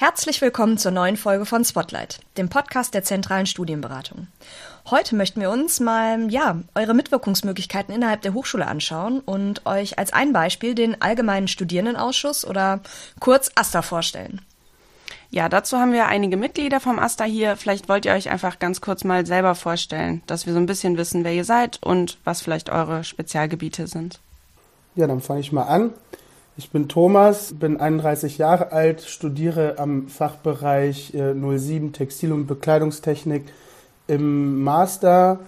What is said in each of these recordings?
Herzlich willkommen zur neuen Folge von Spotlight, dem Podcast der zentralen Studienberatung. Heute möchten wir uns mal, ja, eure Mitwirkungsmöglichkeiten innerhalb der Hochschule anschauen und euch als ein Beispiel den Allgemeinen Studierendenausschuss oder kurz AStA vorstellen. Ja, dazu haben wir einige Mitglieder vom AStA hier. Vielleicht wollt ihr euch einfach ganz kurz mal selber vorstellen, dass wir so ein bisschen wissen, wer ihr seid und was vielleicht eure Spezialgebiete sind. Ja, dann fange ich mal an. Ich bin Thomas, bin 31 Jahre alt, studiere am Fachbereich 07 äh, Textil- und Bekleidungstechnik im Master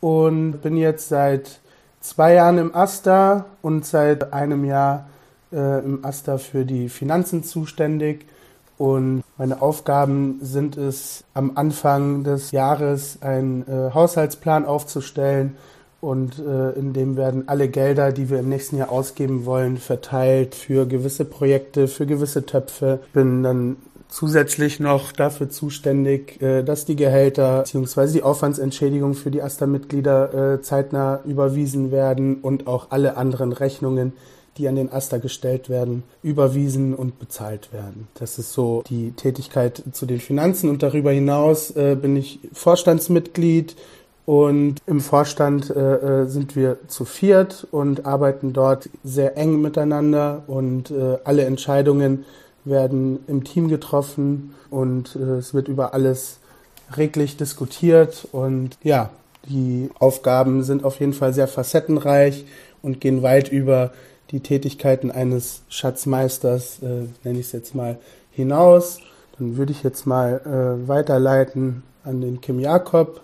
und bin jetzt seit zwei Jahren im AStA und seit einem Jahr äh, im AStA für die Finanzen zuständig. Und meine Aufgaben sind es, am Anfang des Jahres einen äh, Haushaltsplan aufzustellen, und äh, in dem werden alle Gelder, die wir im nächsten Jahr ausgeben wollen, verteilt für gewisse Projekte, für gewisse Töpfe. Bin dann zusätzlich noch dafür zuständig, äh, dass die Gehälter bzw. die Aufwandsentschädigung für die AStA-Mitglieder äh, zeitnah überwiesen werden und auch alle anderen Rechnungen, die an den AStA gestellt werden, überwiesen und bezahlt werden. Das ist so die Tätigkeit zu den Finanzen und darüber hinaus äh, bin ich Vorstandsmitglied und im Vorstand äh, sind wir zu viert und arbeiten dort sehr eng miteinander und äh, alle Entscheidungen werden im Team getroffen und äh, es wird über alles reglich diskutiert und ja, die Aufgaben sind auf jeden Fall sehr facettenreich und gehen weit über die Tätigkeiten eines Schatzmeisters, äh, nenne ich es jetzt mal, hinaus. Dann würde ich jetzt mal äh, weiterleiten an den Kim Jakob.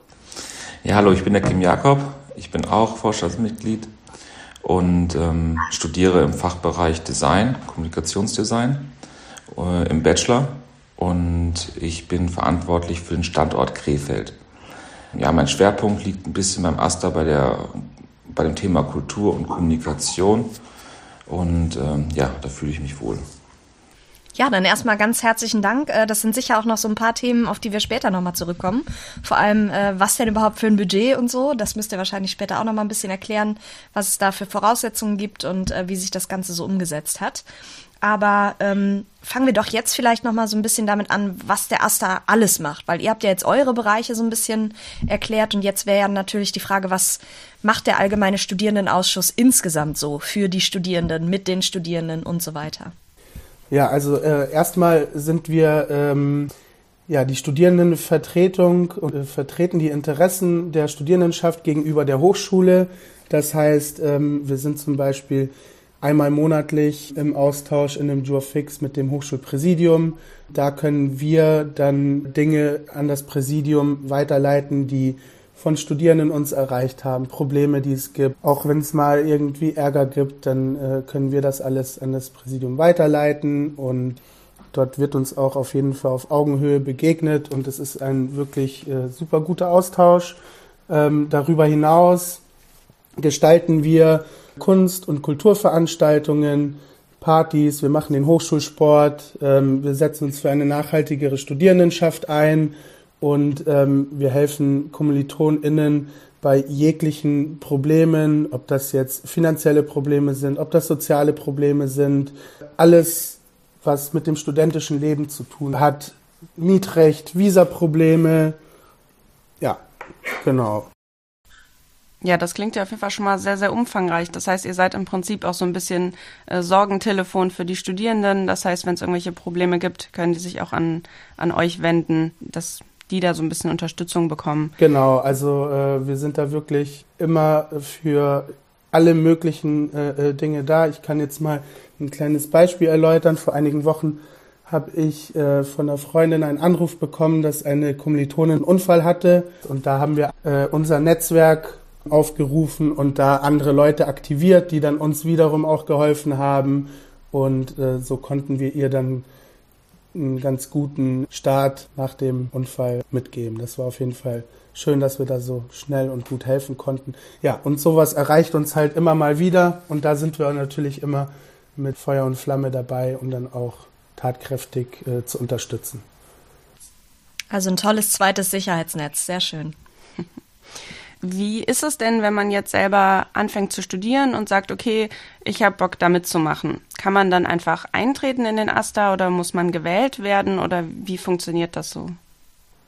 Ja, hallo, ich bin der Kim Jakob. Ich bin auch Vorstandsmitglied und ähm, studiere im Fachbereich Design, Kommunikationsdesign äh, im Bachelor und ich bin verantwortlich für den Standort Krefeld. Ja, mein Schwerpunkt liegt ein bisschen beim AStA bei, der, bei dem Thema Kultur und Kommunikation und ähm, ja, da fühle ich mich wohl. Ja, dann erstmal ganz herzlichen Dank. Äh, das sind sicher auch noch so ein paar Themen, auf die wir später nochmal zurückkommen. Vor allem, äh, was denn überhaupt für ein Budget und so. Das müsst ihr wahrscheinlich später auch nochmal ein bisschen erklären, was es da für Voraussetzungen gibt und äh, wie sich das Ganze so umgesetzt hat. Aber ähm, fangen wir doch jetzt vielleicht nochmal so ein bisschen damit an, was der Asta alles macht. Weil ihr habt ja jetzt eure Bereiche so ein bisschen erklärt und jetzt wäre ja natürlich die Frage, was macht der Allgemeine Studierendenausschuss insgesamt so für die Studierenden, mit den Studierenden und so weiter? Ja, also äh, erstmal sind wir ähm, ja die Studierendenvertretung und äh, vertreten die Interessen der Studierendenschaft gegenüber der Hochschule. Das heißt, ähm, wir sind zum Beispiel einmal monatlich im Austausch in einem Jurfix mit dem Hochschulpräsidium. Da können wir dann Dinge an das Präsidium weiterleiten, die von Studierenden uns erreicht haben, Probleme, die es gibt. Auch wenn es mal irgendwie Ärger gibt, dann äh, können wir das alles an das Präsidium weiterleiten und dort wird uns auch auf jeden Fall auf Augenhöhe begegnet und es ist ein wirklich äh, super guter Austausch. Ähm, darüber hinaus gestalten wir Kunst- und Kulturveranstaltungen, Partys, wir machen den Hochschulsport, ähm, wir setzen uns für eine nachhaltigere Studierendenschaft ein und ähm, wir helfen KommilitonInnen bei jeglichen Problemen, ob das jetzt finanzielle Probleme sind, ob das soziale Probleme sind, alles, was mit dem studentischen Leben zu tun hat. Mietrecht, Visaprobleme, ja, genau. Ja, das klingt ja auf jeden Fall schon mal sehr, sehr umfangreich. Das heißt, ihr seid im Prinzip auch so ein bisschen äh, Sorgentelefon für die Studierenden. Das heißt, wenn es irgendwelche Probleme gibt, können die sich auch an, an euch wenden. Das die da so ein bisschen Unterstützung bekommen. Genau, also äh, wir sind da wirklich immer für alle möglichen äh, äh, Dinge da. Ich kann jetzt mal ein kleines Beispiel erläutern. Vor einigen Wochen habe ich äh, von einer Freundin einen Anruf bekommen, dass eine Kommilitonin einen Unfall hatte. Und da haben wir äh, unser Netzwerk aufgerufen und da andere Leute aktiviert, die dann uns wiederum auch geholfen haben. Und äh, so konnten wir ihr dann einen ganz guten Start nach dem Unfall mitgeben. Das war auf jeden Fall schön, dass wir da so schnell und gut helfen konnten. Ja, und sowas erreicht uns halt immer mal wieder und da sind wir natürlich immer mit Feuer und Flamme dabei, um dann auch tatkräftig äh, zu unterstützen. Also ein tolles zweites Sicherheitsnetz, sehr schön. Wie ist es denn, wenn man jetzt selber anfängt zu studieren und sagt, okay, ich habe Bock da mitzumachen? Kann man dann einfach eintreten in den AStA oder muss man gewählt werden oder wie funktioniert das so?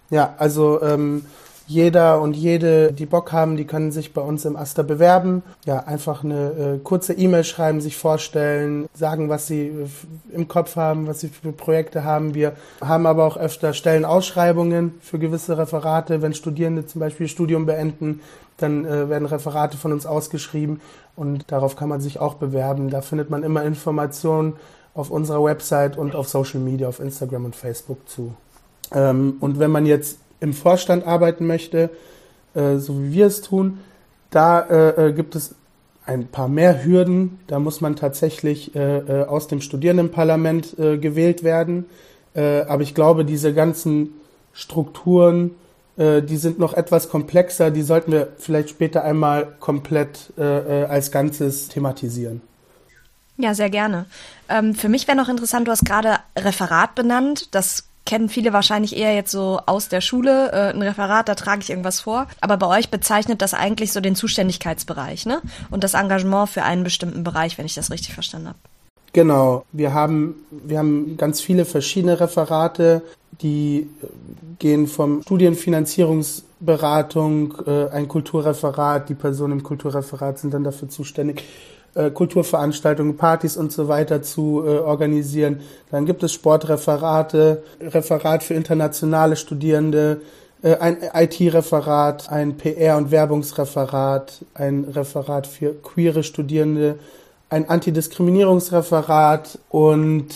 Ja, also ähm, jeder und jede, die Bock haben, die können sich bei uns im Aster bewerben. Ja, einfach eine äh, kurze E-Mail schreiben, sich vorstellen, sagen, was sie äh, im Kopf haben, was sie für Projekte haben. Wir haben aber auch öfter Stellenausschreibungen für gewisse Referate. Wenn Studierende zum Beispiel Studium beenden, dann äh, werden Referate von uns ausgeschrieben und darauf kann man sich auch bewerben. Da findet man immer Informationen auf unserer Website und auf Social Media, auf Instagram und Facebook zu. Ähm, und wenn man jetzt im Vorstand arbeiten möchte, äh, so wie wir es tun, da äh, äh, gibt es ein paar mehr Hürden. Da muss man tatsächlich äh, äh aus dem Studierendenparlament äh, gewählt werden. Äh, aber ich glaube, diese ganzen Strukturen, äh, die sind noch etwas komplexer. Die sollten wir vielleicht später einmal komplett als Ganzes thematisieren. Ja, sehr gerne. Ähm, für mich wäre noch interessant, du hast gerade Referat benannt. Das kennen viele wahrscheinlich eher jetzt so aus der Schule, äh, ein Referat, da trage ich irgendwas vor. Aber bei euch bezeichnet das eigentlich so den Zuständigkeitsbereich, ne? Und das Engagement für einen bestimmten Bereich, wenn ich das richtig verstanden habe. Genau, wir haben, wir haben ganz viele verschiedene Referate, die gehen vom Studienfinanzierungsberatung, äh, ein Kulturreferat, die Personen im Kulturreferat sind dann dafür zuständig, äh, Kulturveranstaltungen, Partys und so weiter zu äh, organisieren. Dann gibt es Sportreferate, Referat für internationale Studierende, äh, ein IT-Referat, ein PR- und Werbungsreferat, ein Referat für queere Studierende, ein Antidiskriminierungsreferat und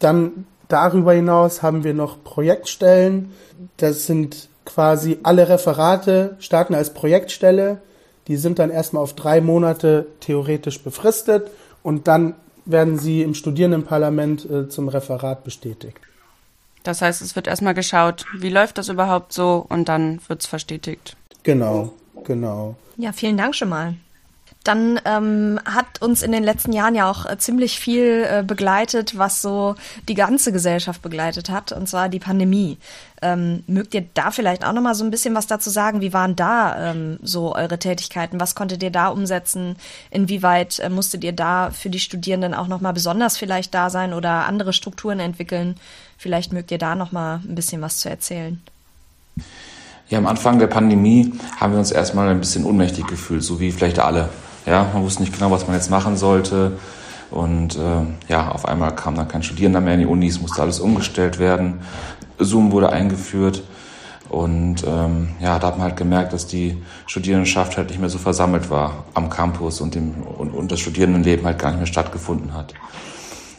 dann darüber hinaus haben wir noch Projektstellen. Das sind quasi alle Referate starten als Projektstelle die sind dann erstmal auf drei Monate theoretisch befristet und dann werden sie im Studierendenparlament äh, zum Referat bestätigt. Das heißt, es wird erstmal geschaut, wie läuft das überhaupt so und dann wird es verstetigt. Genau, genau. Ja, vielen Dank schon mal dann ähm, hat uns in den letzten Jahren ja auch äh, ziemlich viel äh, begleitet, was so die ganze Gesellschaft begleitet hat, und zwar die Pandemie. Ähm, mögt ihr da vielleicht auch noch mal so ein bisschen was dazu sagen? Wie waren da ähm, so eure Tätigkeiten? Was konntet ihr da umsetzen? Inwieweit äh, musstet ihr da für die Studierenden auch noch mal besonders vielleicht da sein oder andere Strukturen entwickeln? Vielleicht mögt ihr da noch mal ein bisschen was zu erzählen. Ja, am Anfang der Pandemie haben wir uns erstmal ein bisschen ohnmächtig gefühlt, so wie vielleicht alle. Ja, man wusste nicht genau, was man jetzt machen sollte. Und äh, ja, auf einmal kam dann kein Studierender mehr in die Unis, musste alles umgestellt werden. Zoom wurde eingeführt. Und ähm, ja, da hat man halt gemerkt, dass die Studierendenschaft halt nicht mehr so versammelt war am Campus und, dem, und, und das Studierendenleben halt gar nicht mehr stattgefunden hat.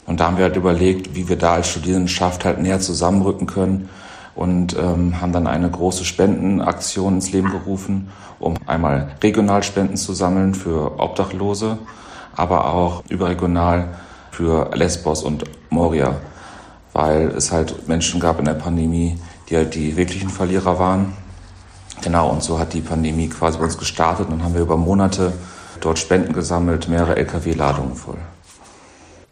Und da haben wir halt überlegt, wie wir da als Studierendenschaft halt näher zusammenrücken können und ähm, haben dann eine große Spendenaktion ins Leben gerufen, um einmal regional Spenden zu sammeln für Obdachlose, aber auch überregional für Lesbos und Moria, weil es halt Menschen gab in der Pandemie, die halt die wirklichen Verlierer waren. Genau, und so hat die Pandemie quasi bei uns gestartet und haben wir über Monate dort Spenden gesammelt, mehrere Lkw-Ladungen voll.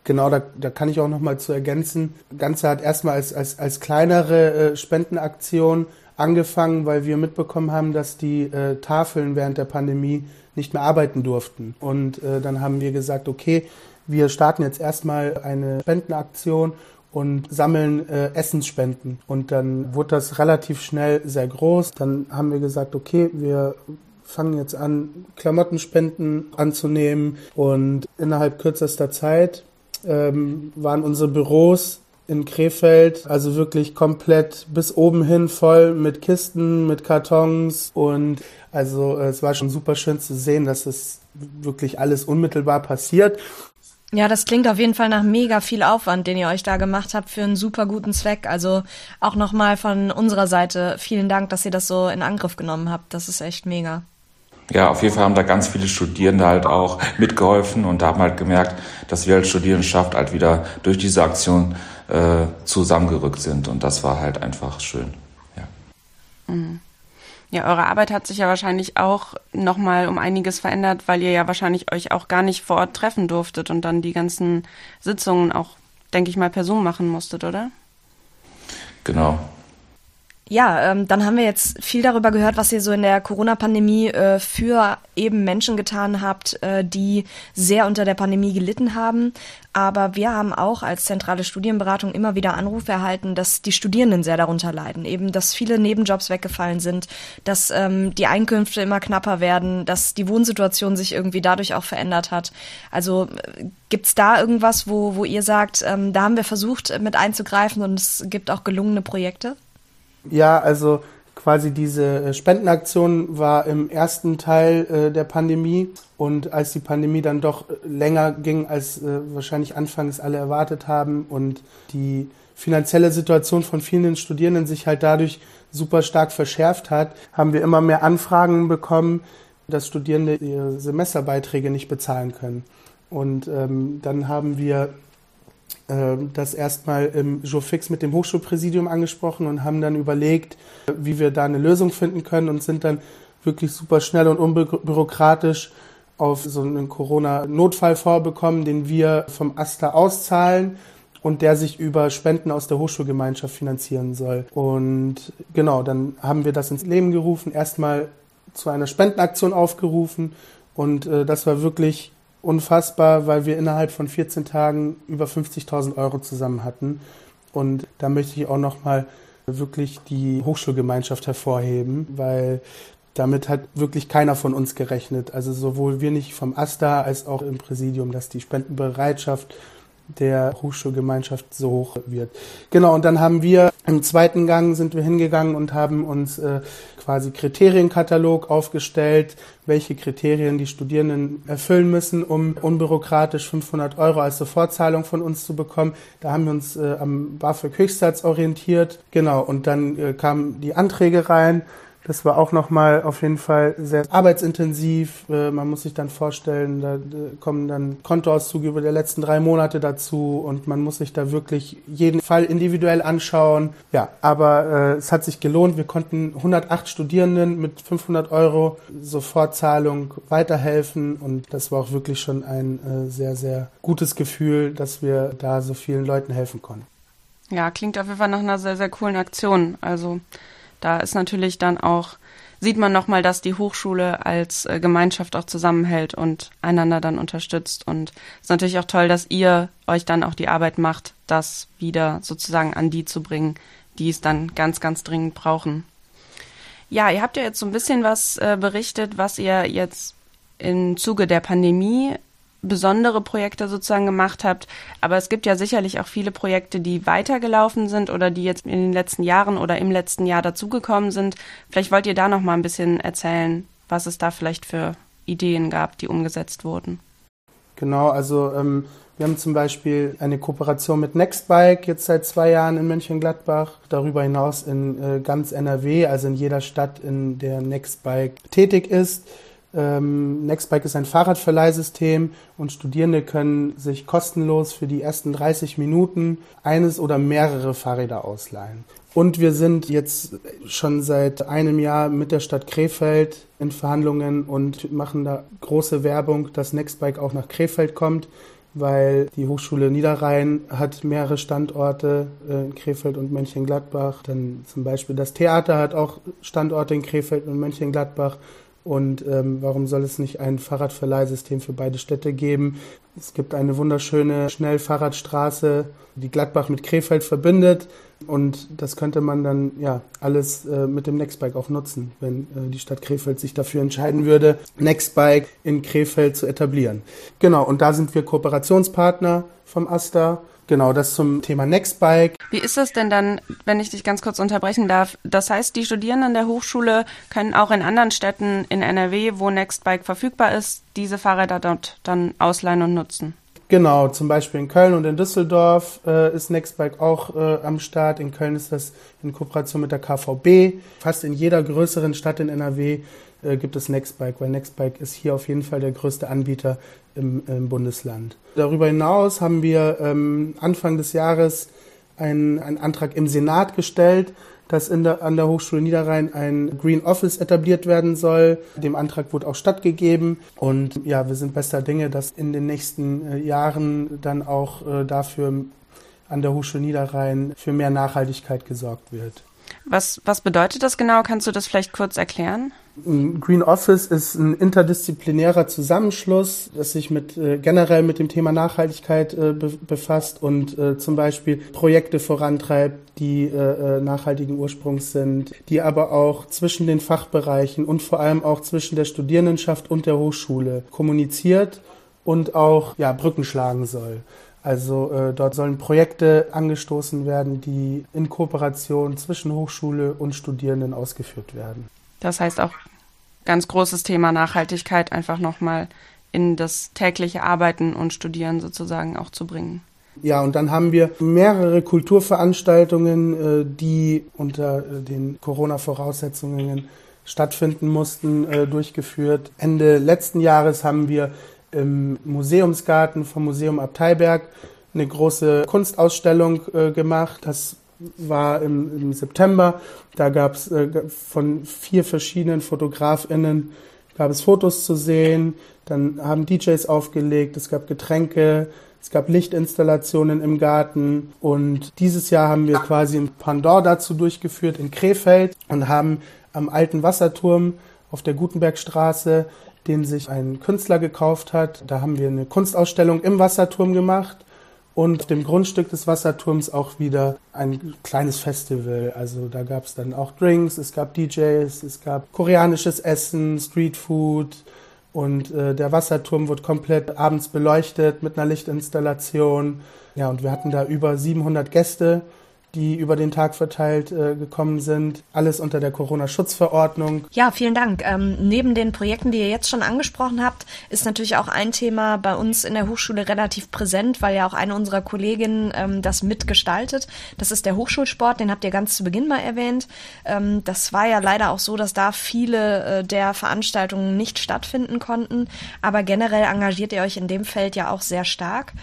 Genau, da, da kann ich auch noch mal zu ergänzen. Das Ganze hat erstmal als, als, als kleinere äh, Spendenaktion angefangen, weil wir mitbekommen haben, dass die äh, Tafeln während der Pandemie nicht mehr arbeiten durften. Und äh, dann haben wir gesagt, okay, wir starten jetzt erstmal eine Spendenaktion und sammeln äh, Essensspenden. Und dann wurde das relativ schnell sehr groß. Dann haben wir gesagt, okay, wir fangen jetzt an, Klamottenspenden anzunehmen und innerhalb kürzester Zeit ähm, waren unsere Büros in Krefeld, also wirklich komplett bis oben hin voll mit Kisten, mit Kartons und also äh, es war schon super schön zu sehen, dass es wirklich alles unmittelbar passiert. Ja, das klingt auf jeden Fall nach mega viel Aufwand, den ihr euch da gemacht habt für einen super guten Zweck. Also auch nochmal von unserer Seite vielen Dank, dass ihr das so in Angriff genommen habt. Das ist echt mega ja, auf jeden Fall haben da ganz viele Studierende halt auch mitgeholfen und da haben halt gemerkt, dass wir als Studierendenschaft halt wieder durch diese Aktion äh, zusammengerückt sind und das war halt einfach schön. Ja. Mhm. Ja, eure Arbeit hat sich ja wahrscheinlich auch nochmal um einiges verändert, weil ihr ja wahrscheinlich euch auch gar nicht vor Ort treffen durftet und dann die ganzen Sitzungen auch, denke ich mal, per Zoom machen musstet, oder? Genau. Ja, ähm, dann haben wir jetzt viel darüber gehört, was ihr so in der Corona-Pandemie äh, für eben Menschen getan habt, äh, die sehr unter der Pandemie gelitten haben. Aber wir haben auch als zentrale Studienberatung immer wieder Anrufe erhalten, dass die Studierenden sehr darunter leiden. Eben, dass viele Nebenjobs weggefallen sind, dass ähm, die Einkünfte immer knapper werden, dass die Wohnsituation sich irgendwie dadurch auch verändert hat. Also äh, gibt's da irgendwas, wo, wo ihr sagt, ähm, da haben wir versucht mit einzugreifen und es gibt auch gelungene Projekte? Ja, also quasi diese äh, Spendenaktion war im ersten Teil äh, der Pandemie und als die Pandemie dann doch äh, länger ging, als äh, wahrscheinlich anfangs alle erwartet haben und die finanzielle Situation von vielen Studierenden sich halt dadurch super stark verschärft hat, haben wir immer mehr Anfragen bekommen, dass Studierende ihre Semesterbeiträge nicht bezahlen können. Und ähm, dann haben wir das erstmal im Jofix mit dem Hochschulpräsidium angesprochen und haben dann überlegt, wie wir da eine Lösung finden können und sind dann wirklich super schnell und unbürokratisch auf so einen Corona-Notfall vorbekommen, den wir vom AStA auszahlen und der sich über Spenden aus der Hochschulgemeinschaft finanzieren soll. Und genau, dann haben wir das ins Leben gerufen, erstmal zu einer Spendenaktion aufgerufen und äh, das war wirklich unfassbar, weil wir innerhalb von 14 Tagen über 50.000 Euro zusammen hatten. Und da möchte ich auch nochmal wirklich die Hochschulgemeinschaft hervorheben, weil damit hat wirklich keiner von uns gerechnet. Also sowohl wir nicht vom AStA als auch im Präsidium, dass die Spendenbereitschaft der Hochschulgemeinschaft so hoch wird. Genau, und dann haben wir im zweiten Gang sind wir hingegangen und haben uns äh, quasi Kriterienkatalog aufgestellt, welche Kriterien die Studierenden erfüllen müssen, um unbürokratisch 500 Euro als Sofortzahlung von uns zu bekommen. Da haben wir uns äh, am BAföG Höchstsatz orientiert. Genau, und dann äh, kamen die Anträge rein das war auch nochmal auf jeden Fall sehr arbeitsintensiv. Äh, man muss sich dann vorstellen, da kommen dann Kontoauszüge über die letzten drei Monate dazu und man muss sich da wirklich jeden Fall individuell anschauen. Ja, aber äh, es hat sich gelohnt. Wir konnten 108 Studierenden mit 500 Euro Sofortzahlung weiterhelfen und das war auch wirklich schon ein äh, sehr, sehr gutes Gefühl, dass wir da so vielen Leuten helfen konnten. Ja, klingt auf jeden Fall nach einer sehr, sehr coolen Aktion. Also da ist natürlich dann auch, sieht man nochmal, dass die Hochschule als äh, Gemeinschaft auch zusammenhält und einander dann unterstützt. Und es ist natürlich auch toll, dass ihr euch dann auch die Arbeit macht, das wieder sozusagen an die zu bringen, die es dann ganz, ganz dringend brauchen. Ja, ihr habt ja jetzt so ein bisschen was äh, berichtet, was ihr jetzt im Zuge der Pandemie besondere Projekte sozusagen gemacht habt. Aber es gibt ja sicherlich auch viele Projekte, die weitergelaufen sind oder die jetzt in den letzten Jahren oder im letzten Jahr dazugekommen sind. Vielleicht wollt ihr da noch mal ein bisschen erzählen, was es da vielleicht für Ideen gab, die umgesetzt wurden. Genau, also ähm, wir haben zum Beispiel eine Kooperation mit Nextbike jetzt seit zwei Jahren in Mönchengladbach, darüber hinaus in äh, ganz NRW, also in jeder Stadt, in der Nextbike tätig ist. Ähm, Nextbike ist ein Fahrradverleihsystem und Studierende können sich kostenlos für die ersten 30 Minuten eines oder mehrere Fahrräder ausleihen. Und wir sind jetzt schon seit einem Jahr mit der Stadt Krefeld in Verhandlungen und machen da große Werbung, dass Nextbike auch nach Krefeld kommt, weil die Hochschule Niederrhein hat mehrere Standorte äh, in Krefeld und Mönchengladbach. Dann zum Beispiel das Theater hat auch Standorte in Krefeld und Mönchengladbach. Und ähm, warum soll es nicht ein Fahrradverleihsystem für beide Städte geben? Es gibt eine wunderschöne Schnellfahrradstraße, die Gladbach mit Krefeld verbindet. Und das könnte man dann ja alles äh, mit dem Nextbike auch nutzen, wenn äh, die Stadt Krefeld sich dafür entscheiden würde, Nextbike in Krefeld zu etablieren. Genau, und da sind wir Kooperationspartner vom AStA Genau, das zum Thema Nextbike. Wie ist das denn dann, wenn ich dich ganz kurz unterbrechen darf? Das heißt, die Studierenden der Hochschule können auch in anderen Städten in NRW, wo Nextbike verfügbar ist, diese Fahrräder dort dann ausleihen und nutzen? Genau, zum Beispiel in Köln und in Düsseldorf äh, ist Nextbike auch äh, am Start. In Köln ist das in Kooperation mit der KVB. Fast in jeder größeren Stadt in NRW äh, gibt es Nextbike, weil Nextbike ist hier auf jeden Fall der größte Anbieter im, im Bundesland. Darüber hinaus haben wir ähm, Anfang des Jahres einen, einen Antrag im Senat gestellt, dass in der, an der Hochschule Niederrhein ein Green Office etabliert werden soll. Dem Antrag wurde auch stattgegeben. Und ja, wir sind bester Dinge, dass in den nächsten äh, Jahren dann auch äh, dafür an der Hochschule Niederrhein für mehr Nachhaltigkeit gesorgt wird. Was, was bedeutet das genau? Kannst du das vielleicht kurz erklären? Green Office ist ein interdisziplinärer Zusammenschluss, das sich mit äh, generell mit dem Thema Nachhaltigkeit äh, be befasst und äh, zum Beispiel Projekte vorantreibt, die äh, äh, nachhaltigen Ursprungs sind, die aber auch zwischen den Fachbereichen und vor allem auch zwischen der Studierendenschaft und der Hochschule kommuniziert und auch ja, Brücken schlagen soll. Also äh, dort sollen Projekte angestoßen werden, die in Kooperation zwischen Hochschule und Studierenden ausgeführt werden. Das heißt auch ganz großes Thema Nachhaltigkeit einfach nochmal in das tägliche Arbeiten und Studieren sozusagen auch zu bringen. Ja, und dann haben wir mehrere Kulturveranstaltungen, äh, die unter äh, den Corona-Voraussetzungen stattfinden mussten, äh, durchgeführt. Ende letzten Jahres haben wir im Museumsgarten vom Museum Abteiberg eine große Kunstausstellung äh, gemacht. Das war im, im September. Da gab es äh, von vier verschiedenen FotografInnen gab es Fotos zu sehen. Dann haben DJs aufgelegt. Es gab Getränke. Es gab Lichtinstallationen im Garten. Und dieses Jahr haben wir quasi ein Pandor dazu durchgeführt in Krefeld und haben am alten Wasserturm auf der Gutenbergstraße den sich ein Künstler gekauft hat. Da haben wir eine Kunstausstellung im Wasserturm gemacht und auf dem Grundstück des Wasserturms auch wieder ein kleines Festival. Also da gab es dann auch Drinks, es gab DJs, es gab koreanisches Essen, Streetfood und äh, der Wasserturm wurde komplett abends beleuchtet mit einer Lichtinstallation. Ja, und wir hatten da über 700 Gäste die über den Tag verteilt äh, gekommen sind. Alles unter der Corona-Schutzverordnung. Ja, vielen Dank. Ähm, neben den Projekten, die ihr jetzt schon angesprochen habt, ist natürlich auch ein Thema bei uns in der Hochschule relativ präsent, weil ja auch eine unserer Kolleginnen ähm, das mitgestaltet. Das ist der Hochschulsport, den habt ihr ganz zu Beginn mal erwähnt. Ähm, das war ja leider auch so, dass da viele äh, der Veranstaltungen nicht stattfinden konnten. Aber generell engagiert ihr euch in dem Feld ja auch sehr stark.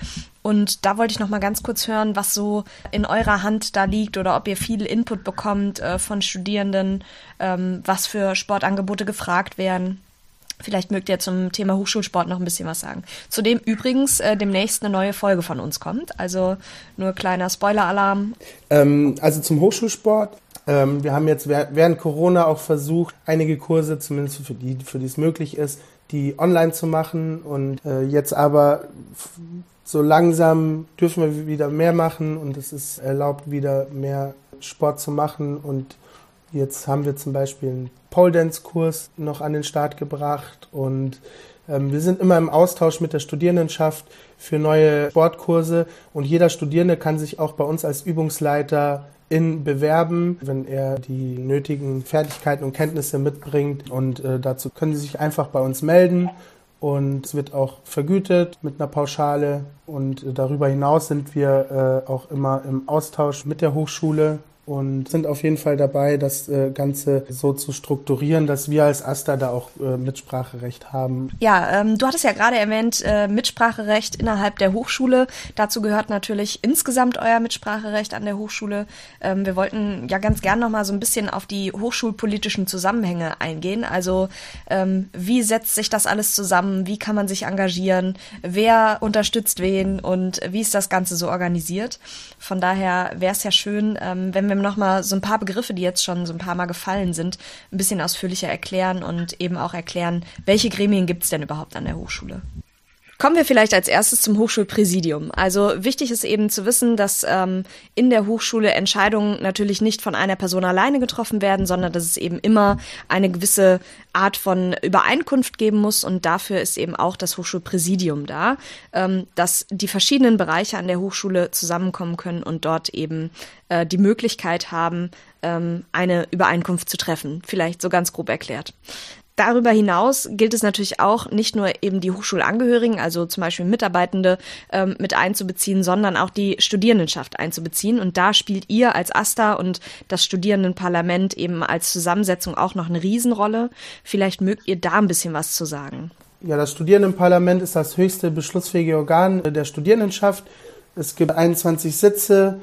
Und da wollte ich noch mal ganz kurz hören, was so in eurer Hand da liegt oder ob ihr viel Input bekommt äh, von Studierenden, ähm, was für Sportangebote gefragt werden. Vielleicht mögt ihr zum Thema Hochschulsport noch ein bisschen was sagen. Zudem übrigens äh, demnächst eine neue Folge von uns kommt. Also nur kleiner Spoiler-Alarm. Ähm, also zum Hochschulsport. Ähm, wir haben jetzt während Corona auch versucht, einige Kurse, zumindest für die, für die es möglich ist, die online zu machen. Und äh, jetzt aber so langsam dürfen wir wieder mehr machen und es ist erlaubt, wieder mehr Sport zu machen. Und jetzt haben wir zum Beispiel einen Pole Dance Kurs noch an den Start gebracht und ähm, wir sind immer im Austausch mit der Studierendenschaft für neue Sportkurse und jeder Studierende kann sich auch bei uns als Übungsleiter in bewerben, wenn er die nötigen Fertigkeiten und Kenntnisse mitbringt. Und äh, dazu können Sie sich einfach bei uns melden und es wird auch vergütet mit einer Pauschale. Und darüber hinaus sind wir äh, auch immer im Austausch mit der Hochschule und sind auf jeden Fall dabei, das äh, Ganze so zu strukturieren, dass wir als AStA da auch äh, Mitspracherecht haben. Ja, ähm, du hattest ja gerade erwähnt, äh, Mitspracherecht innerhalb der Hochschule. Dazu gehört natürlich insgesamt euer Mitspracherecht an der Hochschule. Ähm, wir wollten ja ganz gern noch mal so ein bisschen auf die hochschulpolitischen Zusammenhänge eingehen. Also ähm, wie setzt sich das alles zusammen? Wie kann man sich engagieren? Wer unterstützt wen? Und wie ist das Ganze so organisiert? Von daher wäre es ja schön, ähm, wenn wir nochmal so ein paar Begriffe, die jetzt schon so ein paar Mal gefallen sind, ein bisschen ausführlicher erklären und eben auch erklären, welche Gremien gibt es denn überhaupt an der Hochschule. Kommen wir vielleicht als erstes zum Hochschulpräsidium. Also wichtig ist eben zu wissen, dass ähm, in der Hochschule Entscheidungen natürlich nicht von einer Person alleine getroffen werden, sondern dass es eben immer eine gewisse Art von Übereinkunft geben muss und dafür ist eben auch das Hochschulpräsidium da, ähm, dass die verschiedenen Bereiche an der Hochschule zusammenkommen können und dort eben äh, die Möglichkeit haben, ähm, eine Übereinkunft zu treffen. Vielleicht so ganz grob erklärt. Darüber hinaus gilt es natürlich auch, nicht nur eben die Hochschulangehörigen, also zum Beispiel Mitarbeitende, ähm, mit einzubeziehen, sondern auch die Studierendenschaft einzubeziehen. Und da spielt ihr als AStA und das Studierendenparlament eben als Zusammensetzung auch noch eine Riesenrolle. Vielleicht mögt ihr da ein bisschen was zu sagen. Ja, das Studierendenparlament ist das höchste beschlussfähige Organ der Studierendenschaft. Es gibt 21 Sitze,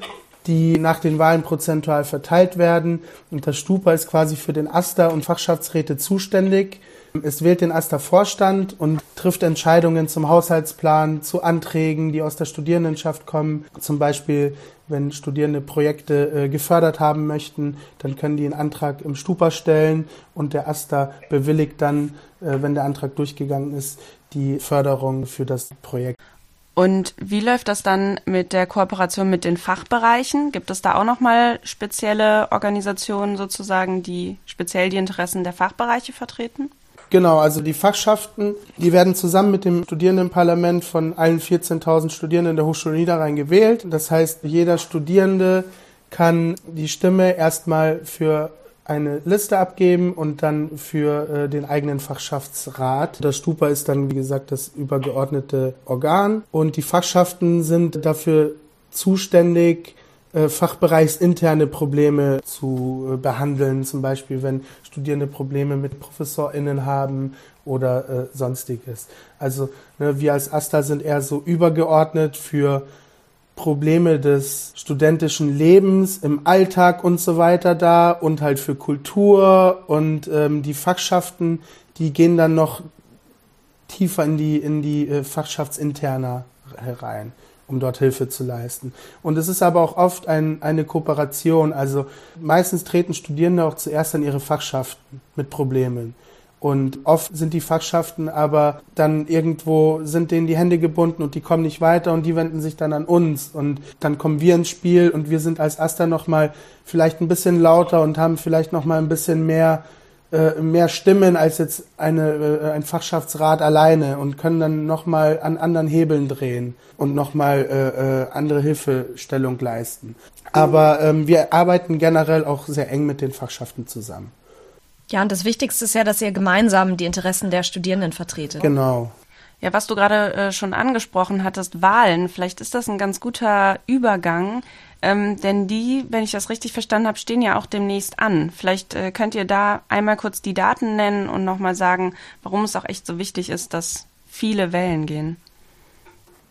die nach den Wahlen prozentual verteilt werden. Und das Stupa ist quasi für den AStA und Fachschaftsräte zuständig. Es wählt den AStA-Vorstand und trifft Entscheidungen zum Haushaltsplan, zu Anträgen, die aus der Studierendenschaft kommen. Zum Beispiel, wenn Studierende Projekte äh, gefördert haben möchten, dann können die einen Antrag im Stupa stellen und der AStA bewilligt dann, äh, wenn der Antrag durchgegangen ist, die Förderung für das Projekt. Und wie läuft das dann mit der Kooperation mit den Fachbereichen? Gibt es da auch nochmal spezielle Organisationen sozusagen, die speziell die Interessen der Fachbereiche vertreten? Genau, also die Fachschaften, die werden zusammen mit dem Studierendenparlament von allen 14.000 Studierenden der Hochschule Niederrhein gewählt. Das heißt, jeder Studierende kann die Stimme erstmal für eine Liste abgeben und dann für äh, den eigenen Fachschaftsrat. Das Stupa ist dann, wie gesagt, das übergeordnete Organ und die Fachschaften sind dafür zuständig, äh, fachbereichsinterne Probleme zu äh, behandeln, zum Beispiel wenn Studierende Probleme mit ProfessorInnen haben oder äh, sonstiges. Also ne, wir als AStA sind eher so übergeordnet für Probleme des studentischen Lebens im Alltag und so weiter da und halt für Kultur und ähm, die Fachschaften, die gehen dann noch tiefer in die in die äh, Fachschaftsinterna herein, um dort Hilfe zu leisten. Und es ist aber auch oft ein, eine Kooperation. Also meistens treten Studierende auch zuerst an ihre Fachschaften mit Problemen. Und oft sind die Fachschaften aber dann irgendwo, sind denen die Hände gebunden und die kommen nicht weiter und die wenden sich dann an uns. Und dann kommen wir ins Spiel und wir sind als Asta nochmal vielleicht ein bisschen lauter und haben vielleicht nochmal ein bisschen mehr, äh, mehr Stimmen als jetzt eine, äh, ein Fachschaftsrat alleine und können dann nochmal an anderen Hebeln drehen und nochmal äh, äh, andere Hilfestellung leisten. Aber ähm, wir arbeiten generell auch sehr eng mit den Fachschaften zusammen. Ja, und das Wichtigste ist ja, dass ihr gemeinsam die Interessen der Studierenden vertretet. Genau. Ja, was du gerade äh, schon angesprochen hattest, Wahlen, vielleicht ist das ein ganz guter Übergang, ähm, denn die, wenn ich das richtig verstanden habe, stehen ja auch demnächst an. Vielleicht äh, könnt ihr da einmal kurz die Daten nennen und nochmal sagen, warum es auch echt so wichtig ist, dass viele wählen gehen.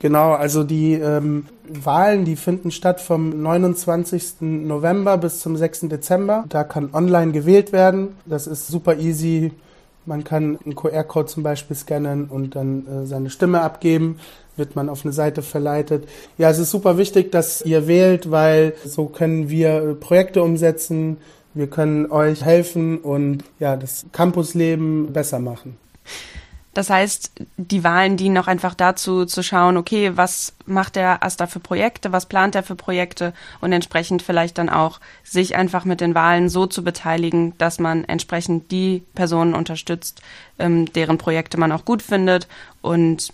Genau, also die ähm, Wahlen, die finden statt vom 29. November bis zum 6. Dezember. Da kann online gewählt werden. Das ist super easy. Man kann einen QR-Code zum Beispiel scannen und dann äh, seine Stimme abgeben. Wird man auf eine Seite verleitet. Ja, es ist super wichtig, dass ihr wählt, weil so können wir äh, Projekte umsetzen. Wir können euch helfen und ja, das Campusleben besser machen. Das heißt, die Wahlen dienen auch einfach dazu zu schauen, okay, was macht der AStA für Projekte, was plant er für Projekte und entsprechend vielleicht dann auch sich einfach mit den Wahlen so zu beteiligen, dass man entsprechend die Personen unterstützt, ähm, deren Projekte man auch gut findet und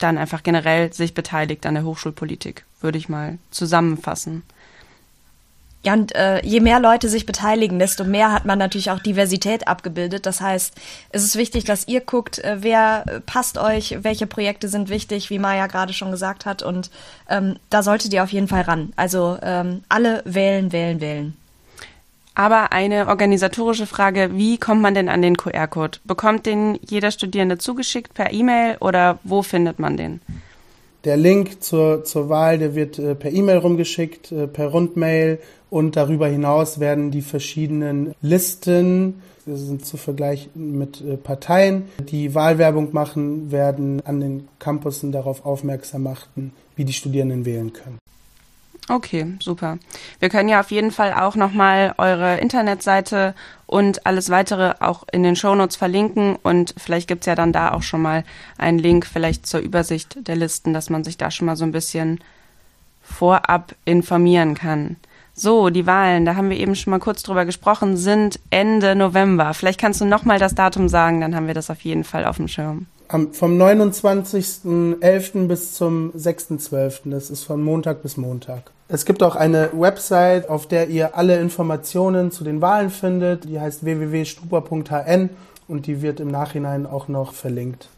dann einfach generell sich beteiligt an der Hochschulpolitik, würde ich mal zusammenfassen. Ja, und äh, je mehr Leute sich beteiligen, desto mehr hat man natürlich auch Diversität abgebildet. Das heißt, es ist wichtig, dass ihr guckt, äh, wer äh, passt euch, welche Projekte sind wichtig, wie Maya gerade schon gesagt hat. Und ähm, da solltet ihr auf jeden Fall ran. Also ähm, alle wählen, wählen, wählen. Aber eine organisatorische Frage, wie kommt man denn an den QR-Code? Bekommt den jeder Studierende zugeschickt per E-Mail oder wo findet man den? Der Link zur, zur Wahl, der wird äh, per E-Mail rumgeschickt, äh, per Rundmail und darüber hinaus werden die verschiedenen Listen, das sind zu vergleichen mit äh, Parteien, die Wahlwerbung machen, werden an den Campussen darauf aufmerksam machen, wie die Studierenden wählen können. Okay, super. Wir können ja auf jeden Fall auch nochmal eure Internetseite und alles weitere auch in den Shownotes verlinken und vielleicht gibt's ja dann da auch schon mal einen Link vielleicht zur Übersicht der Listen, dass man sich da schon mal so ein bisschen vorab informieren kann. So, die Wahlen, da haben wir eben schon mal kurz drüber gesprochen, sind Ende November. Vielleicht kannst du nochmal das Datum sagen, dann haben wir das auf jeden Fall auf dem Schirm am, vom 29.11. bis zum 6.12. Das ist von Montag bis Montag. Es gibt auch eine Website, auf der ihr alle Informationen zu den Wahlen findet. Die heißt www.stupa.hn und die wird im Nachhinein auch noch verlinkt.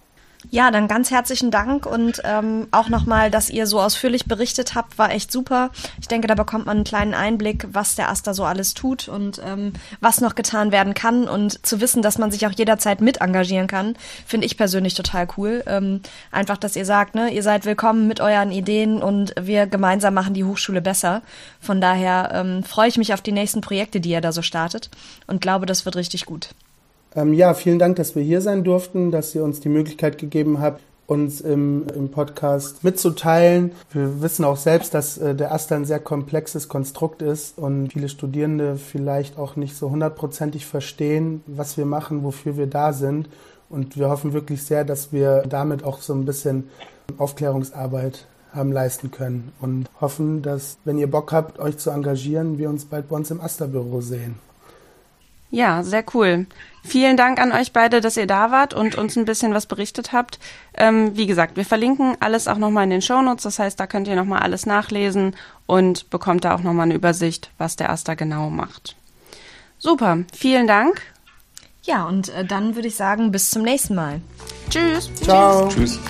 Ja, dann ganz herzlichen Dank und ähm, auch nochmal, dass ihr so ausführlich berichtet habt, war echt super. Ich denke, da bekommt man einen kleinen Einblick, was der Aster so alles tut und ähm, was noch getan werden kann. Und zu wissen, dass man sich auch jederzeit mit engagieren kann, finde ich persönlich total cool. Ähm, einfach, dass ihr sagt, ne, ihr seid willkommen mit euren Ideen und wir gemeinsam machen die Hochschule besser. Von daher ähm, freue ich mich auf die nächsten Projekte, die ihr da so startet und glaube, das wird richtig gut. Ähm, ja, vielen Dank, dass wir hier sein durften, dass ihr uns die Möglichkeit gegeben habt, uns im, im Podcast mitzuteilen. Wir wissen auch selbst, dass äh, der Aster ein sehr komplexes Konstrukt ist und viele Studierende vielleicht auch nicht so hundertprozentig verstehen, was wir machen, wofür wir da sind. Und wir hoffen wirklich sehr, dass wir damit auch so ein bisschen Aufklärungsarbeit haben leisten können und hoffen, dass, wenn ihr Bock habt, euch zu engagieren, wir uns bald bei uns im Asterbüro sehen. Ja, sehr cool. Vielen Dank an euch beide, dass ihr da wart und uns ein bisschen was berichtet habt. Ähm, wie gesagt, wir verlinken alles auch nochmal in den Shownotes. Das heißt, da könnt ihr nochmal alles nachlesen und bekommt da auch nochmal eine Übersicht, was der Asta genau macht. Super, vielen Dank. Ja, und äh, dann würde ich sagen, bis zum nächsten Mal. Tschüss. Ciao. Tschüss.